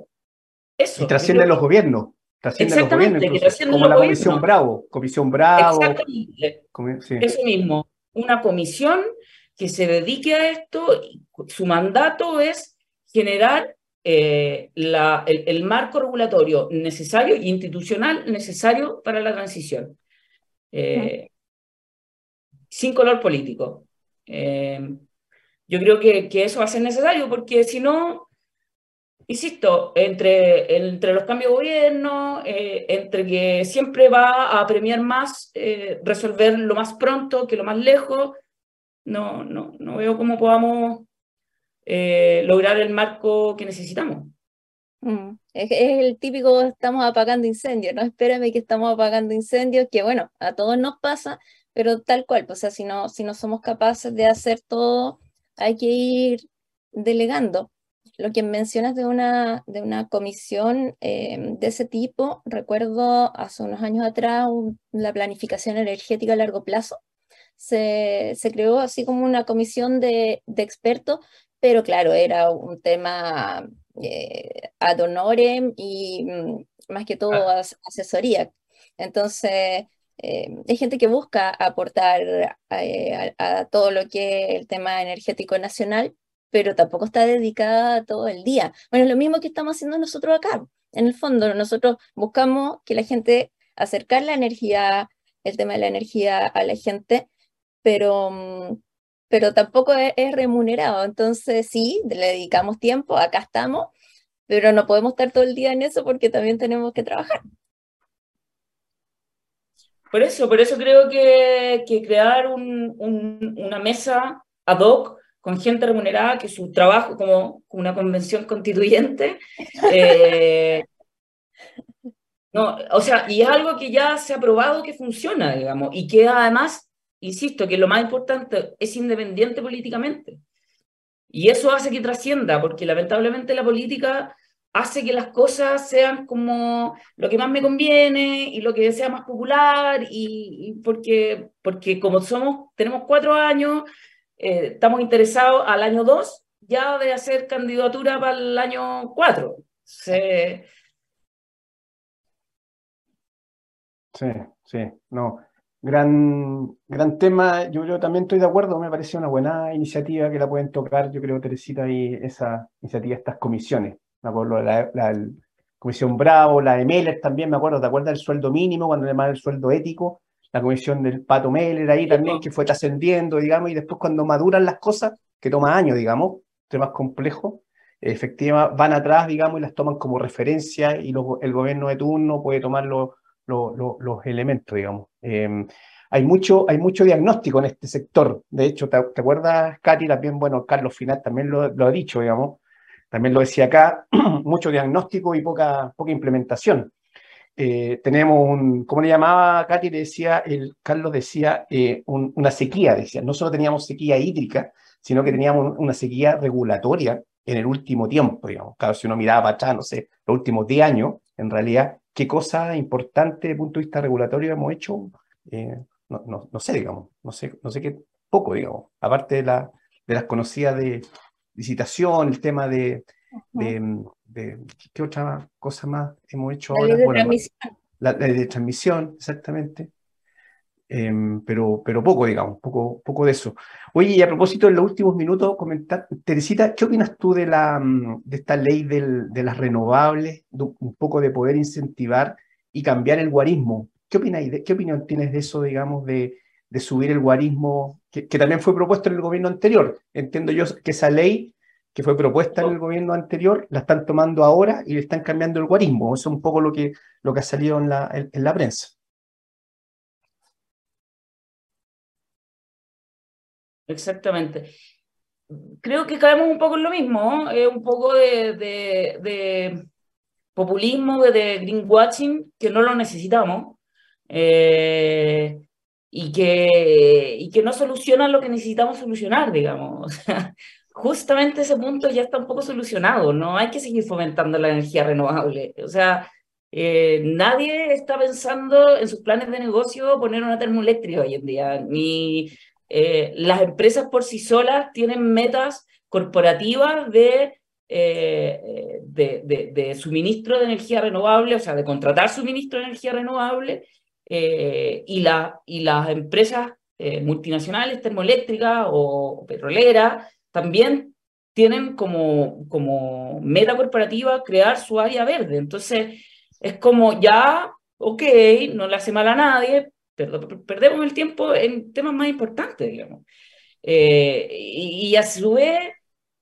eso. Y trascienden los gobiernos. Trascienden los gobiernos, como la Comisión Bravo. Comisión Bravo. Exactamente. Eso mismo. Una comisión que se dedique a esto, su mandato es generar eh, la, el, marco regulatorio necesario e institucional necesario para la transición. Eh, sin color político. Eh, yo creo que, que, eso va a ser necesario porque si no, insisto, entre, entre los cambios de gobierno, eh, entre que siempre va a premiar más eh, resolver lo más pronto que lo más lejos, no, no, no veo cómo podamos eh, lograr el marco que necesitamos. Mm, es, el típico estamos apagando incendios, no espérame que estamos apagando incendios, que bueno, a todos nos pasa, pero tal cual, pues, o sea, si no, si no somos capaces de hacer todo, hay que ir delegando lo que mencionas de una, de una comisión em, de ese tipo, recuerdo hace unos años atrás la planificación energética a largo plazo. Se, se creó así como una comisión de, de, expertos, pero claro, era un tema eh, ad honorem y mm, más que todo ah. asesoría. Entonces, em, hay gente que busca aportar eh, a, a, todo lo que es el tema energético nacional, pero tampoco está dedicada todo el día. Bueno, es lo mismo que estamos haciendo nosotros acá. En el fondo, nosotros buscamos que la gente acercar la energía, el tema de la energía a la gente, pero, pero tampoco es, remunerado. Entonces, sí, le dedicamos tiempo, acá estamos, pero no podemos estar todo el día en eso porque también tenemos que trabajar. Por eso, por eso creo que, que crear un, una mesa ad hoc con gente remunerada, que su trabajo como una convención constituyente, eh, no, o sea, y es algo que ya se ha probado que funciona, digamos, y que además, insisto, que lo más importante es independiente políticamente. Y eso hace que trascienda, porque lamentablemente la política hace que las cosas sean como lo que más me conviene y lo que sea más popular, y, y porque, porque como somos, tenemos cuatro años, eh, estamos interesados al año 2 ya de hacer candidatura para el año 4. Sí, sí, no. Gran, gran tema, yo también estoy de acuerdo, me parece una buena iniciativa que la pueden tocar, yo creo, Teresita, y esa iniciativa, estas comisiones. Me acuerdo la, la, Comisión Bravo, la de Meller también, me acuerdo, ¿te acuerdas del sueldo mínimo, cuando le el sueldo ético? La comisión del Pato Meller ahí también, que fue trascendiendo, digamos, y después cuando maduran las cosas, que toma años, digamos, temas complejos, efectivamente van atrás, digamos, y las toman como referencia y el gobierno de turno puede tomar los elementos, digamos. Em, hay, mucho, hay mucho diagnóstico en este sector. De hecho, ¿te, acuerdas, Katy? También, bueno, Carlos Final también lo, lo, ha dicho, digamos, también lo decía acá, mucho diagnóstico y poca, poca implementación. Eh, tenemos un, ¿cómo le llamaba Katy? Le decía, el, Carlos decía, eh, una sequía, decía, no solo teníamos sequía hídrica, sino que teníamos una sequía regulatoria en el último tiempo, digamos. Claro, si uno miraba para atrás, no sé, los últimos 10 años, en realidad, qué cosa importante desde el punto de vista regulatorio hemos hecho, eh, no, no, sé, digamos, no sé, no sé qué poco, digamos, aparte de, la, de las conocidas de licitación, el tema de, de, ¿qué otra cosa más hemos hecho la ahora? Ley de transmisión. La ley de transmisión, exactamente. Em, pero, pero poco, digamos, poco, poco de eso. Oye, y a propósito, en los últimos minutos, comentar, Teresita, ¿qué opinas tú de, la, mm, de esta ley del, de las renovables, un poco de poder incentivar y cambiar el guarismo? ¿Qué, opináis de, qué opinión tienes de eso, digamos, de, de subir el guarismo, que, que, también fue propuesto en el gobierno anterior? Entiendo yo que esa ley que fue propuesta en el gobierno anterior, la están tomando ahora y le están cambiando el guarismo. Eso es un poco lo que, lo que ha salido en la, en la prensa. Exactamente. Creo que caemos un poco en lo mismo, es un poco de, de, populismo, de greenwashing, que no lo necesitamos eh, y, que, y que no soluciona lo que necesitamos solucionar, digamos. justamente ese punto ya está un poco solucionado, no hay que seguir fomentando la energía renovable. O sea, eh, nadie está pensando en sus planes de negocio poner una termoeléctrica hoy en día, ni eh, las empresas por sí solas tienen metas corporativas de, eh, de, de, suministro de energía renovable, o sea, de contratar suministro de energía renovable, y, la, y las empresas multinacionales termoeléctricas o petroleras también tienen como, como meta corporativa crear su área verde. Entonces, es como ya, ok, no le hace mal a nadie, perdemos el tiempo en temas más importantes, digamos. Eh, y, a su vez,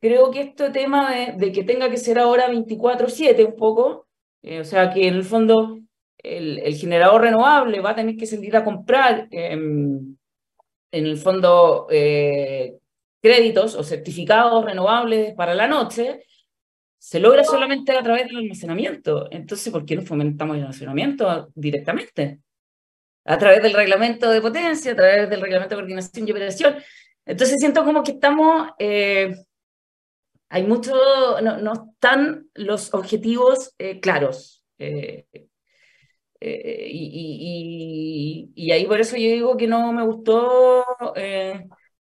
creo que este tema de, que tenga que ser ahora 24/7 un poco, eh, o sea, que en el fondo el, generador renovable va a tener que salir a comprar em, en el fondo eh, créditos o certificados renovables para la noche, se logra solamente a través del almacenamiento. Entonces, ¿por qué no fomentamos el almacenamiento directamente? a través del reglamento de potencia, a través del reglamento de coordinación y operación. Entonces siento como que estamos, eh, hay mucho, no, no, están los objetivos eh, claros. Eh, y, ahí por eso yo digo que no me gustó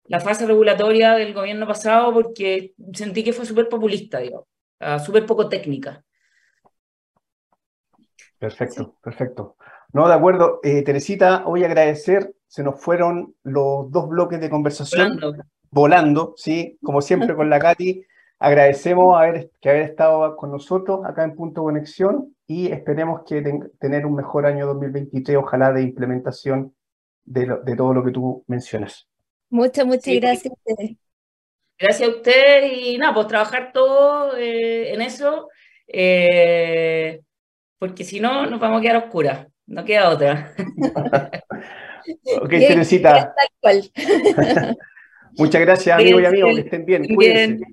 la fase regulatoria del gobierno pasado porque sentí que fue súper populista, digo, ah, súper poco técnica. Perfecto, perfecto. No, de acuerdo. Eh, Teresita, voy a agradecer. Se nos fueron los dos bloques de conversación volando, ¿sí? Como siempre con la Katy. Agradecemos haber, que haber estado con nosotros acá en Punto Conexión y esperemos que tener un mejor año 2023, ojalá de implementación de, de todo lo que tú mencionas. Muchas, muchas gracias. Gracias a usted y nada, pues trabajar todo eh, en eso, eh, porque si no nos vamos a quedar oscuras. No queda otra. ok, Teresita. Muchas gracias, amigos y amigos. Que estén bien. Cuídense.